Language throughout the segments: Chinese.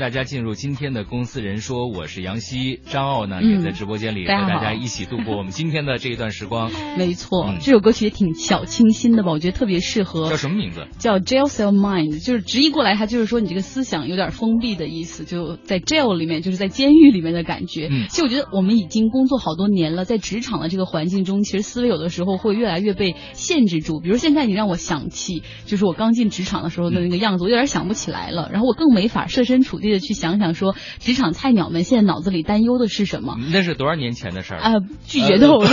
大家进入今天的《公司人说》，我是杨希，张傲呢也在直播间里和大家一起度过我们今天的这一段时光。没错，这首歌曲也挺小清新的吧？我觉得特别适合。叫什么名字？叫 Jail Cell Mind，就是直译过来，它就是说你这个思想有点封闭的意思，就在 jail 里面，就是在监狱里面的感觉。嗯，其实我觉得我们已经工作好多年了，在职场的这个环境中，其实思维有的时候会越来越被限制住。比如现在你让我想起，就是我刚进职场的时候的那个样子，我有点想不起来了。然后我更没法设身处地的去想想，说职场菜鸟们现在脑子里担忧的是什么？那是多少年前的事儿啊？拒绝透露。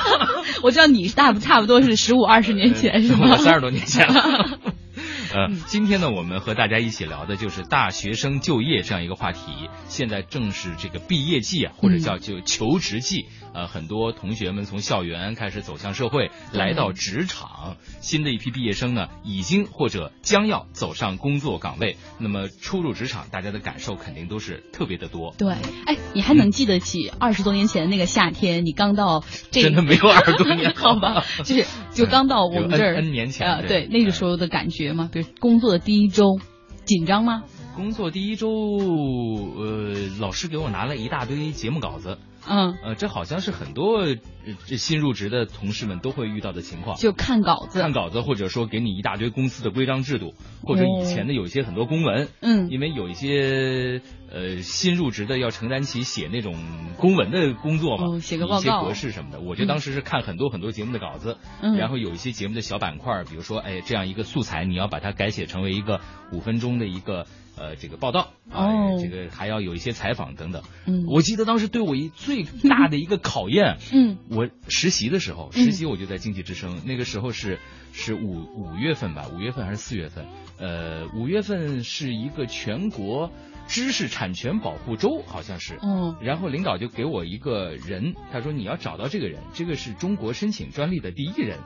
我知道你大不差不多是十五二十年前是吗？三十多年前了。呃，今天呢，我们和大家一起聊的就是大学生就业这样一个话题。现在正是这个毕业季啊，或者叫就求职季。呃，很多同学们从校园开始走向社会，来到职场。新的一批毕业生呢，已经或者将要走上工作岗位。那么初入职场，大家的感受肯定都是特别的多。对，哎，你还能记得起二十多年前那个夏天？你刚到这真的没有二十多年，好吧？就是就刚到我们这儿，N 年前啊，对那个时候的感觉嘛？比如工作的第一周，紧张吗？工作第一周，呃，老师给我拿了一大堆节目稿子。嗯，呃，这好像是很多这新入职的同事们都会遇到的情况，就看稿子，看稿子，或者说给你一大堆公司的规章制度，或者以前的有一些很多公文，嗯，因为有一些呃新入职的要承担起写那种公文的工作嘛，写个报告，格式什么的。我觉得当时是看很多很多节目的稿子，嗯，然后有一些节目的小板块，比如说，哎，这样一个素材，你要把它改写成为一个五分钟的一个。呃，这个报道哦，这个还要有一些采访等等。嗯，我记得当时对我一最大的一个考验，嗯，我实习的时候，实习我就在经济之声，那个时候是是五五月份吧，五月份还是四月份？呃，五月份是一个全国知识产权保护周，好像是。嗯，然后领导就给我一个人，他说你要找到这个人，这个是中国申请专利的第一人，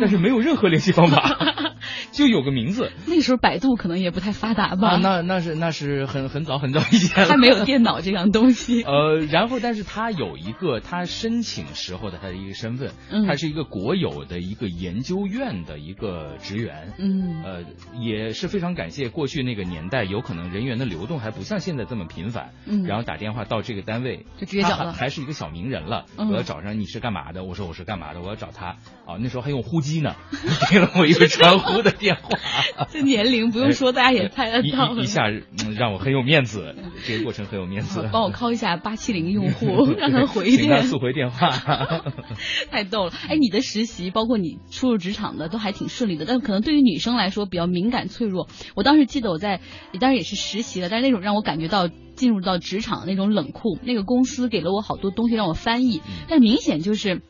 但是没有任何联系方法，就有个名字。那时候百度可能也不太发达吧？那那是那是很很早很早以前了，还没有电脑这样东西。呃，然后但是他有一个他申请时候的他的一个身份，他是一个国有的一个研究院的一个职员。嗯，呃，也是非常感谢过去那个年代，有可能人员的流动还不像现在这么频繁。嗯，然后打电话到这个单位，就直接找了，还是一个小名人了。我要找上你是干嘛的？我说我是干嘛的？我要找他。哦，那时候还用呼机呢，给了我一个传呼的电话。这年龄不用说，大家也猜得到。一下让我很有面子，这个过程很有面子。帮我 call 一下八七零用户，让他回电，速回电话。太逗了！哎，你的实习，包括你初入职场的，都还挺顺利的。但可能对于女生来说比较敏感脆弱。我当时记得我在，当然也是实习了，但是那种让我感觉到进入到职场的那种冷酷。那个公司给了我好多东西让我翻译，但明显就是。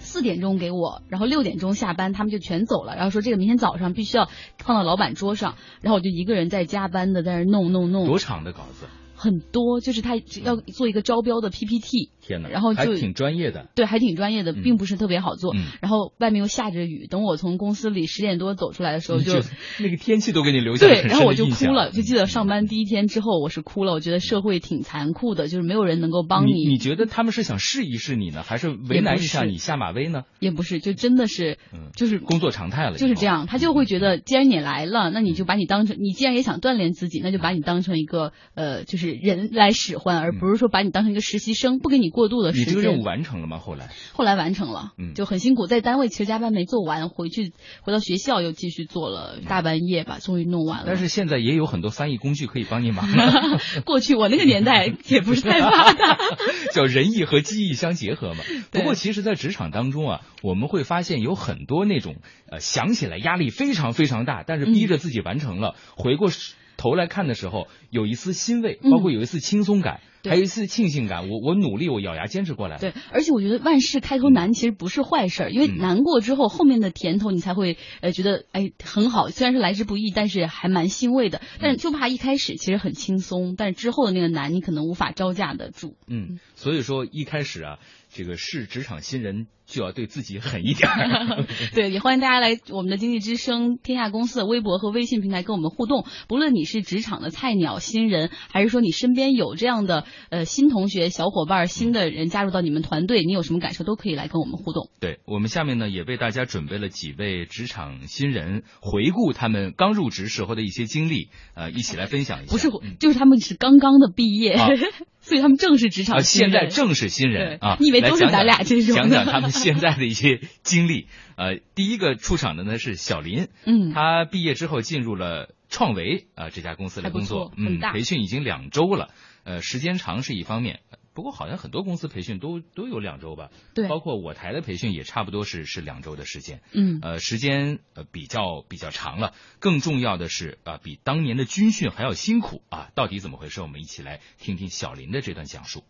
四点钟给我，然后六点钟下班，他们就全走了。然后说这个明天早上必须要放到老板桌上，然后我就一个人在加班的在那弄弄弄。多长的稿子？很多，就是他要做一个招标的 PPT。天哪，然后就挺专业的，对，还挺专业的，并不是特别好做。然后外面又下着雨，等我从公司里十点多走出来的时候，就 那个天气都给你留下对，然后我就哭了，就记得上班第一天之后，我是哭了。我觉得社会挺残酷的，就是没有人能够帮你。你觉得他们是想试一试你呢，还是为难一下你下马威呢？也不是，就真的是，就是工作常态了，就是这样。他就会觉得，既然你来了，那你就把你当成，你既然也想锻炼自己，那就把你当成一个呃，就是人来使唤，而不是说把你当成一个实习生，不给你过渡的时间。完成了吗？后来后来完成了，嗯，就很辛苦，在单位其实加班没做完，回去回到学校又继续做了大半夜吧，终于弄完了。但是现在也有很多翻译工具可以帮你忙。过去我那个年代也不是太发达，叫人意和机意相结合嘛。不过其实，在职场当中啊，我们会发现有很多那种呃想起来压力非常非常大，但是逼着自己完成了，回过头来看的时候，有一丝欣慰，包括有一丝轻松感。还有一丝庆幸感，我我努力，我咬牙坚持过来。对，而且我觉得万事开头难，其实不是坏事儿，因为难过之后，后面的甜头你才会呃觉得哎很好。虽然是来之不易，但是还蛮欣慰的。但是就怕一开始其实很轻松，但是之后的那个难，你可能无法招架得住。嗯，所以说一开始啊，这个是职场新人。就要对自己狠一点。对，也欢迎大家来我们的经济之声天下公司的微博和微信平台跟我们互动。不论你是职场的菜鸟新人，还是说你身边有这样的呃新同学、小伙伴、新的人加入到你们团队，你有什么感受都可以来跟我们互动。对我们下面呢也为大家准备了几位职场新人，回顾他们刚入职时候的一些经历，呃，一起来分享一下。不是，就是他们是刚刚的毕业，所以他们正是职场新人。现在正是新人啊！你以为都是咱俩这种？讲讲他们 现在的一些经历。呃，第一个出场的呢是小林，嗯，他毕业之后进入了创维啊这家公司来工作，嗯，培训已经两周了，呃，时间长是一方面。不过好像很多公司培训都都有两周吧，对，包括我台的培训也差不多是是两周的时间，嗯，呃，时间呃比较比较长了。更重要的是啊，比当年的军训还要辛苦啊，到底怎么回事？我们一起来听听小林的这段讲述。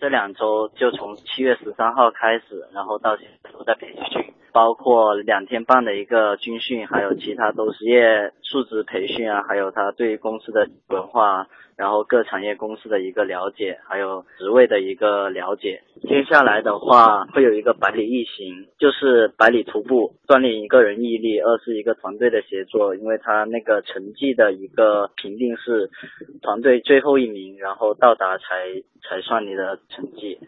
这两周就从七月十三号开始，然后到现在都在培训，包括两天半的一个军训，还有其他都是业素质培训啊，还有他对公司的文化。然后各产业公司的一个了解，还有职位的一个了解。接下来的话会有一个百里一行，就是百里徒步，锻炼一个人毅力，二是一个团队的协作。因为他那个成绩的一个评定是团队最后一名，然后到达才才算你的成绩。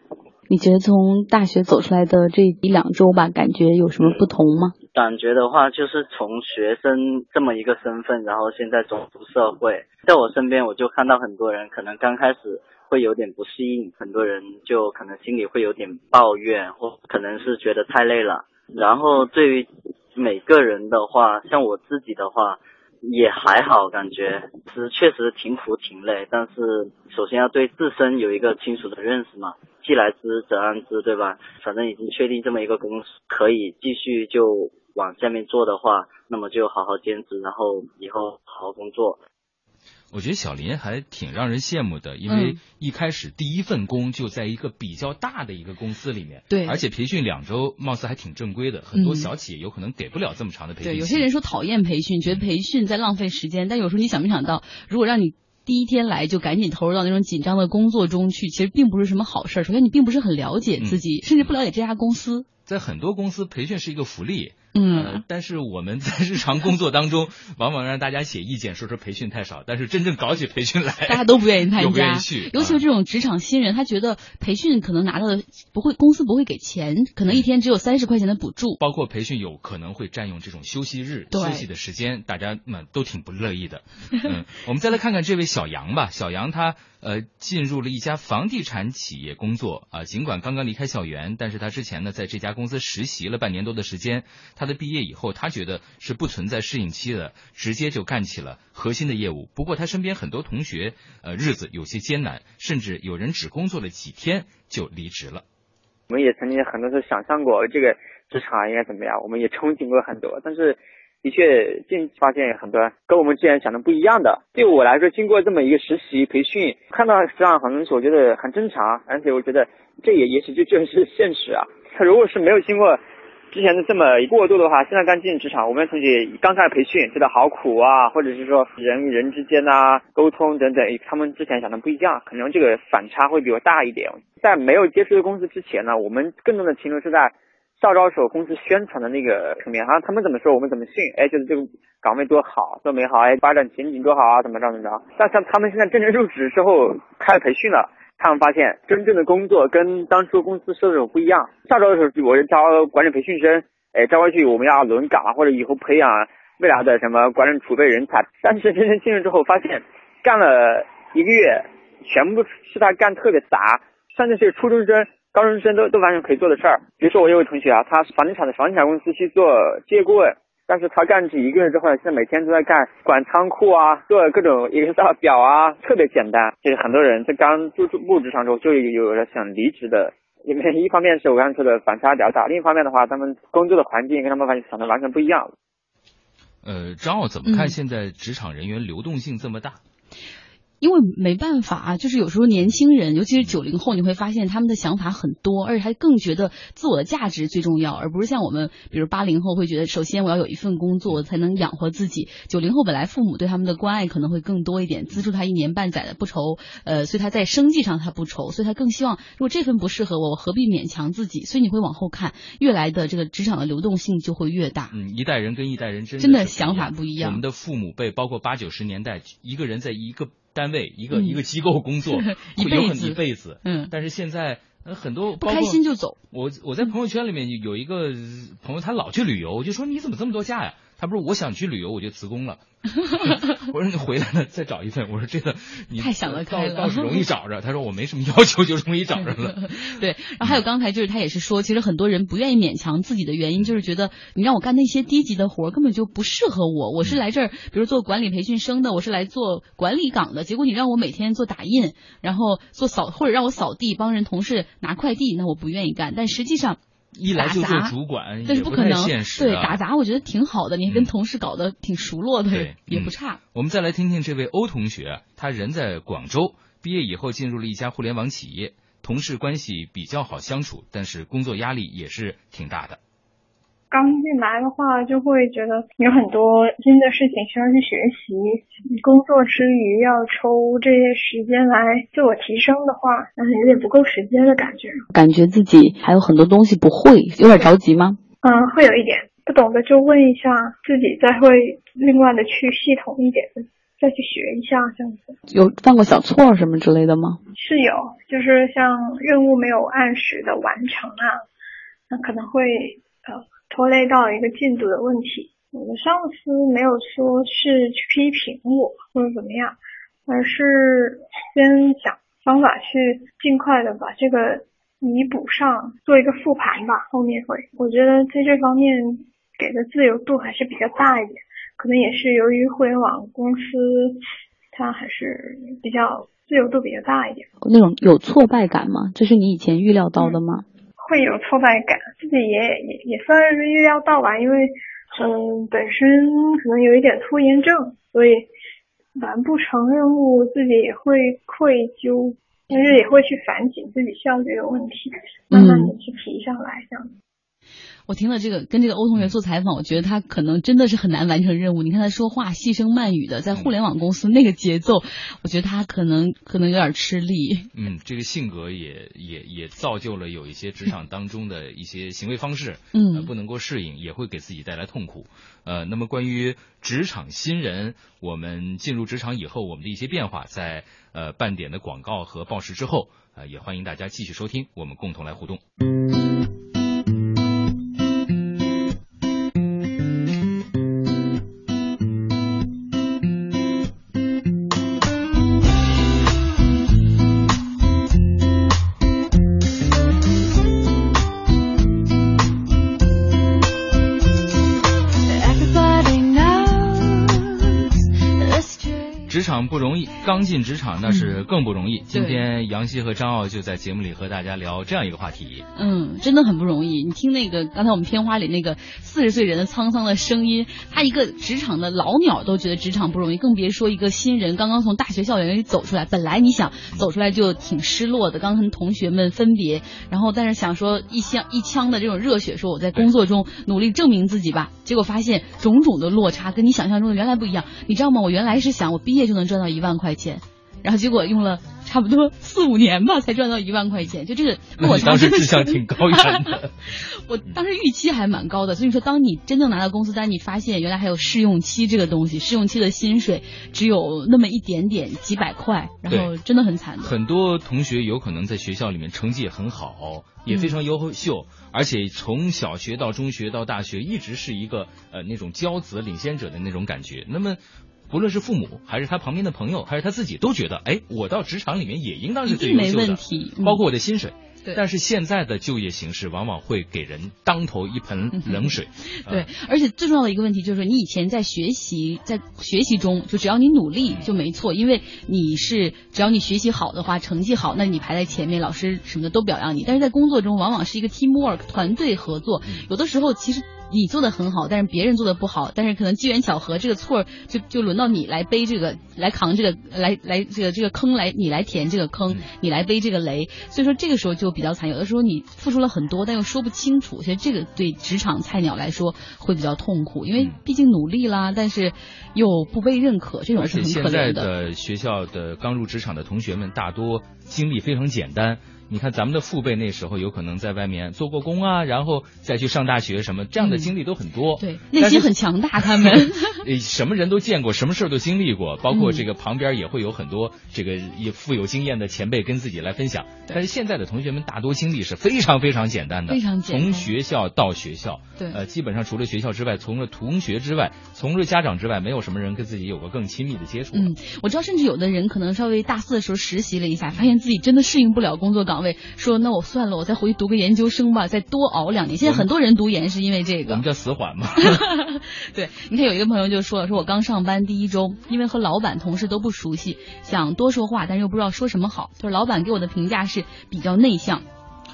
你觉得从大学走出来的这一两周吧，感觉有什么不同吗？感觉的话，就是从学生这么一个身身份，然后现在走出社会，在我身边我就看到很多人，可能刚开始会有点不适应，很多人就可能心里会有点抱怨，或可能是觉得太累了。然后对于每个人的话，像我自己的话。也还好，感觉是确实挺苦挺累，但是首先要对自身有一个清楚的认识嘛，既来之则安之，对吧？反正已经确定这么一个公司可以继续就往下面做的话，那么就好好坚持，然后以后好好工作。我觉得小林还挺让人羡慕的，因为一开始第一份工就在一个比较大的一个公司里面，对，而且培训两周，貌似还挺正规的。很多小企业有可能给不了这么长的培训。对，有些人说讨厌培训，觉得培训在浪费时间，但有时候你想没想到，如果让你第一天来就赶紧投入到那种紧张的工作中去，其实并不是什么好事儿。首先，你并不是很了解自己，甚至不了解这家公司。在很多公司，培训是一个福利。嗯，但是我们在日常工作当中，往往让大家写意见，说说培训太少。但是真正搞起培训来，大家都不愿意参加，不愿意去。尤其是这种职场新人，他觉得培训可能拿到的不会，公司不会给钱，可能一天只有三十块钱的补助。包括培训有可能会占用这种休息日、休息的时间，大家们都挺不乐意的。嗯，我们再来看看这位小杨吧。小杨他呃进入了一家房地产企业工作啊，尽管刚刚离开校园，但是他之前呢在这家公公司实习了半年多的时间。他的毕业以后，他。觉得是不存在适应期的，直接就干起了核心的业务。不过他身边很多同学，呃，日子有些艰难，甚至有人只工作了几天就离职了。我们也曾经很多次想象过这个职场应该怎么样，我们也憧憬过很多，但是的确近发现很多跟我们之前想的不一样的。对我来说，经过这么一个实习培训，看到这样很多东西，我觉得很正常，而且我觉得这也也许就就是现实啊。他如果是没有经过。之前的这么一过渡的话，现在刚进职场，我们同学刚开始培训，觉得好苦啊，或者是说人与人之间呐沟通等等，他们之前想的不一样，可能这个反差会比我大一点。在没有接触公司之前呢，我们更多的停留是在校招时候公司宣传的那个层面，好像他们怎么说我们怎么训，哎，觉得这个岗位多好，多美好，哎，发展前景多好啊，怎么着怎么着。但像他们现在真正入职之后开始培训了。他们发现真正的工作跟当初公司说的不一样。下周的时候，我就招管理培训生，哎，招过去我们要轮岗或者以后培养未来的什么管理储备人才。但是真正进入之后，发现干了一个月，全部是他干特别杂，甚至是初中生、高中生都都完全可以做的事儿。比如说我有位同学啊，他房地产的房地产公司去做借顾问。但是他干起一个月之后，现在每天都在干管仓库啊，做各种 Excel 表啊，特别简单。就是很多人在刚入入职场中就有了想离职的，因为一方面是我刚才说的反差比较大，另一方面的话，他们工作的环境跟他们完全想的完全不一样。呃，张奥怎么看现在职场人员流动性这么大？因为没办法，就是有时候年轻人，尤其是九零后，你会发现他们的想法很多，而且他更觉得自我的价值最重要，而不是像我们，比如八零后会觉得，首先我要有一份工作才能养活自己。九零后本来父母对他们的关爱可能会更多一点，资助他一年半载的不愁，呃，所以他在生计上他不愁，所以他更希望，如果这份不适合我，我何必勉强自己？所以你会往后看，越来的这个职场的流动性就会越大。嗯，一代人跟一代人真真的想法不一样。我们的父母辈，包括八九十年代，一个人在一个。单位、一个一个机构工作，一辈子一辈子。嗯，但是现在很多不开心就走。我我在朋友圈里面有一个朋友，他老去旅游，我就说你怎么这么多假呀？他不是我想去旅游，我就辞工了。我说你回来了再找一份。我说这个 你太想得开了，倒是容易找着。他说我没什么要求，就容易找着了。对，然后还有刚才就是他也是说，其实很多人不愿意勉强自己的原因，就是觉得你让我干那些低级的活根本就不适合我。我是来这儿，比如做管理培训生的，我是来做管理岗的。结果你让我每天做打印，然后做扫或者让我扫地，帮人同事拿快递，那我不愿意干。但实际上。一来就做主管，但是不可能。对，打杂我觉得挺好的，你还跟同事搞得挺熟络的，也不差。我们再来听听这位欧同学，他人在广州，毕业以后进入了一家互联网企业，同事关系比较好相处，但是工作压力也是挺大的。刚进来的话，就会觉得有很多新的事情需要去学习。工作之余要抽这些时间来自我提升的话，嗯，有点不够时间的感觉。感觉自己还有很多东西不会，有点着急吗？嗯，会有一点不懂的就问一下自己，再会另外的去系统一点的再去学一下这样子。有犯过小错什么之类的吗？是有，就是像任务没有按时的完成啊，那可能会呃。拖累到一个进度的问题，我的上司没有说是去批评我或者怎么样，而是先想方法去尽快的把这个弥补上，做一个复盘吧。后面会，我觉得在这方面给的自由度还是比较大一点，可能也是由于互联网公司它还是比较自由度比较大一点。那种有挫败感吗？这是你以前预料到的吗？会有挫败感，自己也也也算是预料到吧，因为嗯本身可能有一点拖延症，所以完不成任务自己也会愧疚，但是也会去反省自己效率的问题，慢慢的去提上来这样。我听了这个跟这个欧同学做采访，我觉得他可能真的是很难完成任务。你看他说话细声慢语的，在互联网公司那个节奏，我觉得他可能可能有点吃力。嗯，这个性格也也也造就了有一些职场当中的一些行为方式，嗯，不能够适应，也会给自己带来痛苦。呃，那么关于职场新人，我们进入职场以后我们的一些变化，在呃半点的广告和报时之后，呃，也欢迎大家继续收听，我们共同来互动。不容易，刚进职场那是更不容易。今天杨希和张傲就在节目里和大家聊这样一个话题。嗯，真的很不容易。你听那个刚才我们片花里那个四十岁人的沧桑的声音，他一个职场的老鸟都觉得职场不容易，更别说一个新人刚刚从大学校园里走出来。本来你想走出来就挺失落的，刚跟同学们分别，然后但是想说一腔一腔的这种热血，说我在工作中努力证明自己吧。结果发现种种的落差跟你想象中的原来不一样。你知道吗？我原来是想我毕业就能赚到。一万块钱，然后结果用了差不多四五年吧，才赚到一万块钱。就这个那我，当时志向挺高远的。我当时预期还蛮高的，所以说，当你真正拿到工资单，你发现原来还有试用期这个东西，试用期的薪水只有那么一点点，几百块，然后真的很惨。很多同学有可能在学校里面成绩也很好，也非常优秀，而且从小学到中学到大学，一直是一个呃那种骄子领先者的那种感觉。那么。不论是父母还是他旁边的朋友，还是他自己，都觉得，哎，我到职场里面也应当是最优秀的，包括我的薪水。对。但是现在的就业形势往往会给人当头一盆冷水。对，而且最重要的一个问题就是，你以前在学习，在学习中，就只要你努力就没错，因为你是只要你学习好的话，成绩好，那你排在前面，老师什么的都表扬你。但是在工作中，往往是一个 teamwork 团队合作，有的时候其实。你做的很好，但是别人做的不好，但是可能机缘巧合，这个错就就轮到你来背这个，来扛这个，来来这个这个坑来你来填这个坑，你来背这个雷，所以说这个时候就比较惨。有的时候你付出了很多，但又说不清楚，其实这个对职场菜鸟来说会比较痛苦，因为毕竟努力啦，但是又不被认可，这种是很可怜的。现在的学校的刚入职场的同学们，大多经历非常简单。你看咱们的父辈那时候有可能在外面做过工啊，然后再去上大学什么，这样的经历都很多。对，内心很强大，他们 什么人都见过，什么事儿都经历过，包括这个旁边也会有很多这个也富有经验的前辈跟自己来分享。但是现在的同学们大多经历是非常非常简单的，非常简单。从学校到学校，对，呃，基本上除了学校之外，从了同学之外，从了家长之外，没有什么人跟自己有过更亲密的接触。嗯，我知道，甚至有的人可能稍微大四的时候实习了一下，发现自己真的适应不了工作岗位，说那我算了，我再回去读个研究生吧，再多熬两年。现在很多人读研是因为这个，我们叫死缓嘛。对，你看有一个朋友就说了，说我刚上班第一周，因为和老板同事都不熟悉，想多说话，但是又不知道说什么好，就是老板给我的评价是比较内向。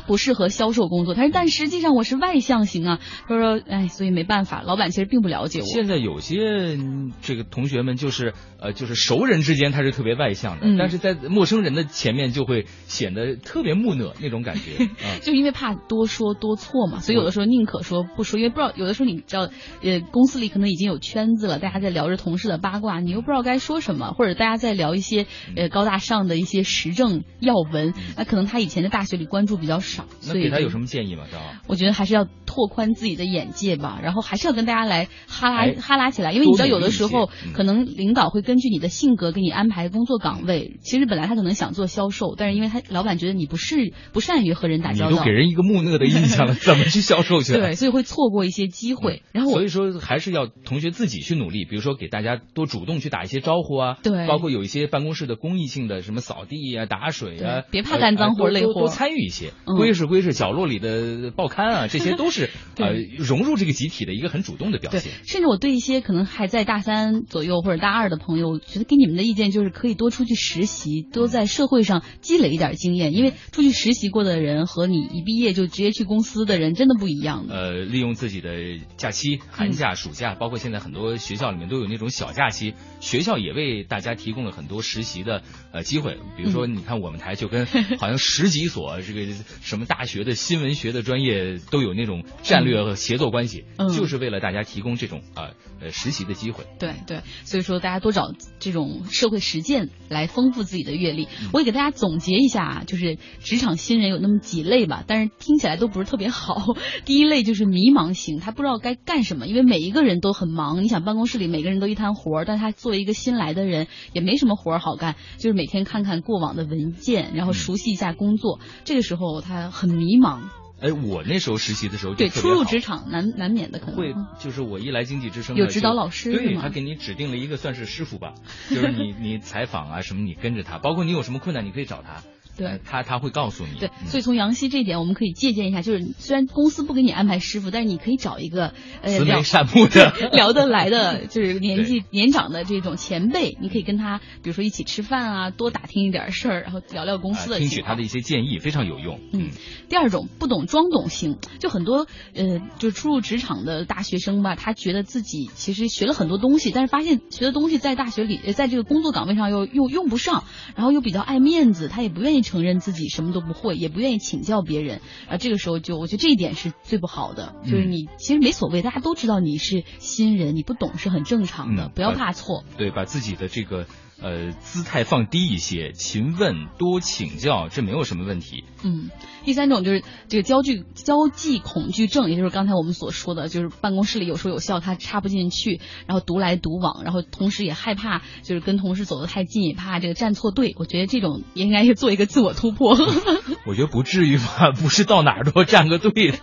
不适合销售工作，他说，但实际上我是外向型啊。他说，哎，所以没办法，老板其实并不了解我。现在有些这个同学们就是呃，就是熟人之间他是特别外向的，但是在陌生人的前面就会显得特别木讷那种感觉。就因为怕多说多错嘛，所以有的时候宁可说不说，因为不知道有的时候你知道，呃，公司里可能已经有圈子了，大家在聊着同事的八卦，你又不知道该说什么，或者大家在聊一些呃高大上的一些时政要闻，那可能他以前在大学里关注比较。少，那给他有什么建议吗？张我觉得还是要拓宽自己的眼界吧，然后还是要跟大家来哈拉哈拉起来，因为你知道有的时候可能领导会根据你的性格给你安排工作岗位。其实本来他可能想做销售，但是因为他老板觉得你不是不善于和人打交道，你都给人一个木讷的印象了，怎么去销售去？对，所以会错过一些机会。然后所以说还是要同学自己去努力，比如说给大家多主动去打一些招呼啊，对，包括有一些办公室的公益性的什么扫地啊、打水啊，别怕干脏活累活，多参与一些。归是归是，角落里的报刊啊，这些 都是呃融入这个集体的一个很主动的表现。甚至我对一些可能还在大三左右或者大二的朋友，觉得给你们的意见就是可以多出去实习，多在社会上积累一点经验。因为出去实习过的人和你一毕业就直接去公司的人真的不一样的。呃，利用自己的假期、寒假、暑假，包括现在很多学校里面都有那种小假期，学校也为大家提供了很多实习的呃机会。比如说，你看我们台就跟 好像十几所这个。什么大学的新闻学的专业都有那种战略和协作关系，就是为了大家提供这种啊呃实习的机会。对对，所以说大家多找这种社会实践来丰富自己的阅历。我也给大家总结一下啊，就是职场新人有那么几类吧，但是听起来都不是特别好。第一类就是迷茫型，他不知道该干什么，因为每一个人都很忙。你想办公室里每个人都一摊活，但他作为一个新来的人也没什么活好干，就是每天看看过往的文件，然后熟悉一下工作。这个时候他。很迷茫。哎，我那时候实习的时候，对初入职场难难免的可能会，就是我一来经济之声有指导老师，对他给你指定了一个算是师傅吧，就是你 你采访啊什么，你跟着他，包括你有什么困难，你可以找他。对他他会告诉你。对，所以从杨希这一点，我们可以借鉴一下。就是虽然公司不给你安排师傅，但是你可以找一个呃慈眉善目的、聊得来的，就是年纪年长的这种前辈，你可以跟他，比如说一起吃饭啊，多打听一点事儿，然后聊聊公司的。听取他的一些建议，非常有用。嗯。第二种不懂装懂型，就很多呃，就初入职场的大学生吧，他觉得自己其实学了很多东西，但是发现学的东西在大学里，在这个工作岗位上又又用不上，然后又比较爱面子，他也不愿意承认自己什么。都不会，也不愿意请教别人，啊，这个时候就我觉得这一点是最不好的，就是你其实没所谓，大家都知道你是新人，你不懂是很正常的，不要怕错。对，把自己的这个呃姿态放低一些，勤问多请教，这没有什么问题。嗯。第三种就是这个焦距交际恐惧症，也就是刚才我们所说的，就是办公室里有说有笑，他插不进去，然后独来独往，然后同时也害怕，就是跟同事走得太近，也怕这个站错队。我觉得这种也应该是做一个自我突破。我觉得不至于吧，不是到哪儿都站个队的。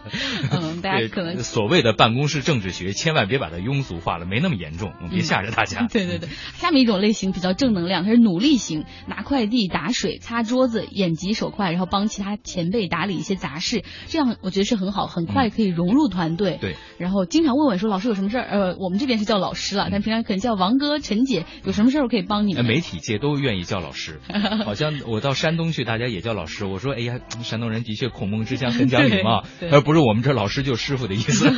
嗯，大家可能所谓的办公室政治学，千万别把它庸俗化了，没那么严重，别吓着大家。对对对，下面一种类型比较正能量，他是努力型，拿快递、打水、擦桌子，眼疾手快，然后帮其他前辈。打理一些杂事，这样我觉得是很好，很快可以融入团队。对，然后经常问问说老师有什么事儿？呃，我们这边是叫老师了，但平常可能叫王哥、陈姐，有什么事儿我可以帮你们？媒体界都愿意叫老师，好像我到山东去，大家也叫老师。我说，哎呀，山东人的确孔孟之乡，很讲礼貌，而不是我们这老师就师傅的意思。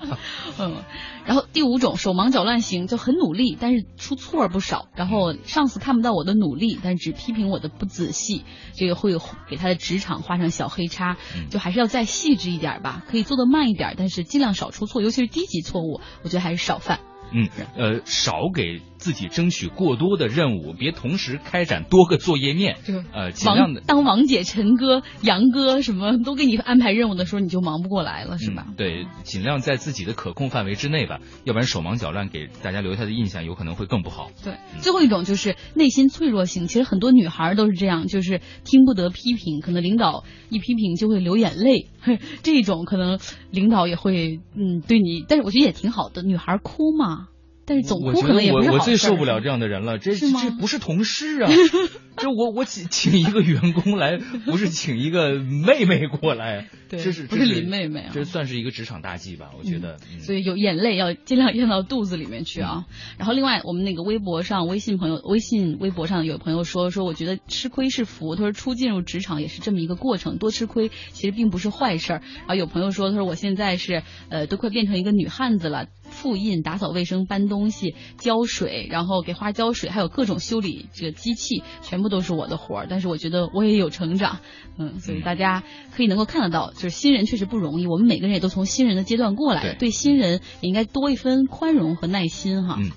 嗯。然后第五种手忙脚乱型就很努力，但是出错不少。然后上司看不到我的努力，但只批评我的不仔细，这个会给他的职场画上小黑叉。就还是要再细致一点吧，可以做的慢一点，但是尽量少出错，尤其是低级错误，我觉得还是少犯。嗯，呃，少给自己争取过多的任务，别同时开展多个作业面。呃，尽量的当王姐、陈哥、杨哥什么都给你安排任务的时候，你就忙不过来了，是吧？对，尽量在自己的可控范围之内吧，要不然手忙脚乱，给大家留下的印象有可能会更不好。对，最后一种就是内心脆弱型，其实很多女孩都是这样，就是听不得批评，可能领导一批评就会流眼泪，这种可能领导也会嗯对你，但是我觉得也挺好的，女孩哭嘛。但是总哭可能也不是我我最受不了这样的人了，这这不是同事啊！这我我请请一个员工来，不是请一个妹妹过来，这是不是林妹妹啊？这算是一个职场大忌吧？我觉得。所以有眼泪要尽量咽到肚子里面去啊！然后另外，我们那个微博上、微信朋友、微信微博上有朋友说说，我觉得吃亏是福。他说初进入职场也是这么一个过程，多吃亏其实并不是坏事。然后有朋友说，他说我现在是呃都快变成一个女汉子了。复印、打扫卫生、搬东西、浇水，然后给花浇水，还有各种修理这个机器，全部都是我的活儿。但是我觉得我也有成长，嗯，所以大家可以能够看得到，就是新人确实不容易。我们每个人也都从新人的阶段过来，对新人也应该多一分宽容和耐心哈。嗯，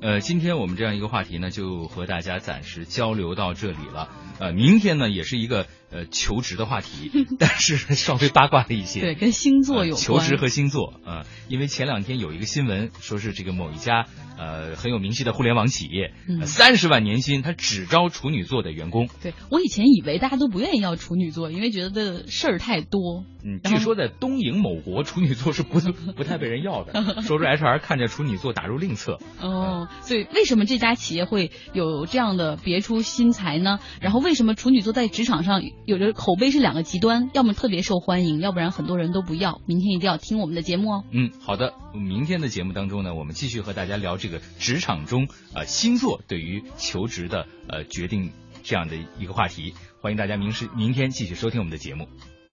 呃，今天我们这样一个话题呢，就和大家暂时交流到这里了。呃，明天呢，也是一个。呃，求职的话题，但是稍微八卦了一些。对，跟星座有关。求职和星座啊，因为前两天有一个新闻，说是这个某一家呃很有名气的互联网企业，三十万年薪，他只招处女座的员工。对我以前以为大家都不愿意要处女座，因为觉得事儿太多。嗯，据说在东瀛某国，处女座是不 不太被人要的，说是 HR 看着处女座打入另册。哦，所以为什么这家企业会有这样的别出心裁呢？然后为什么处女座在职场上？有的口碑是两个极端，要么特别受欢迎，要不然很多人都不要。明天一定要听我们的节目哦。嗯，好的。明天的节目当中呢，我们继续和大家聊这个职场中呃星座对于求职的呃决定这样的一个话题。欢迎大家明时明天继续收听我们的节目。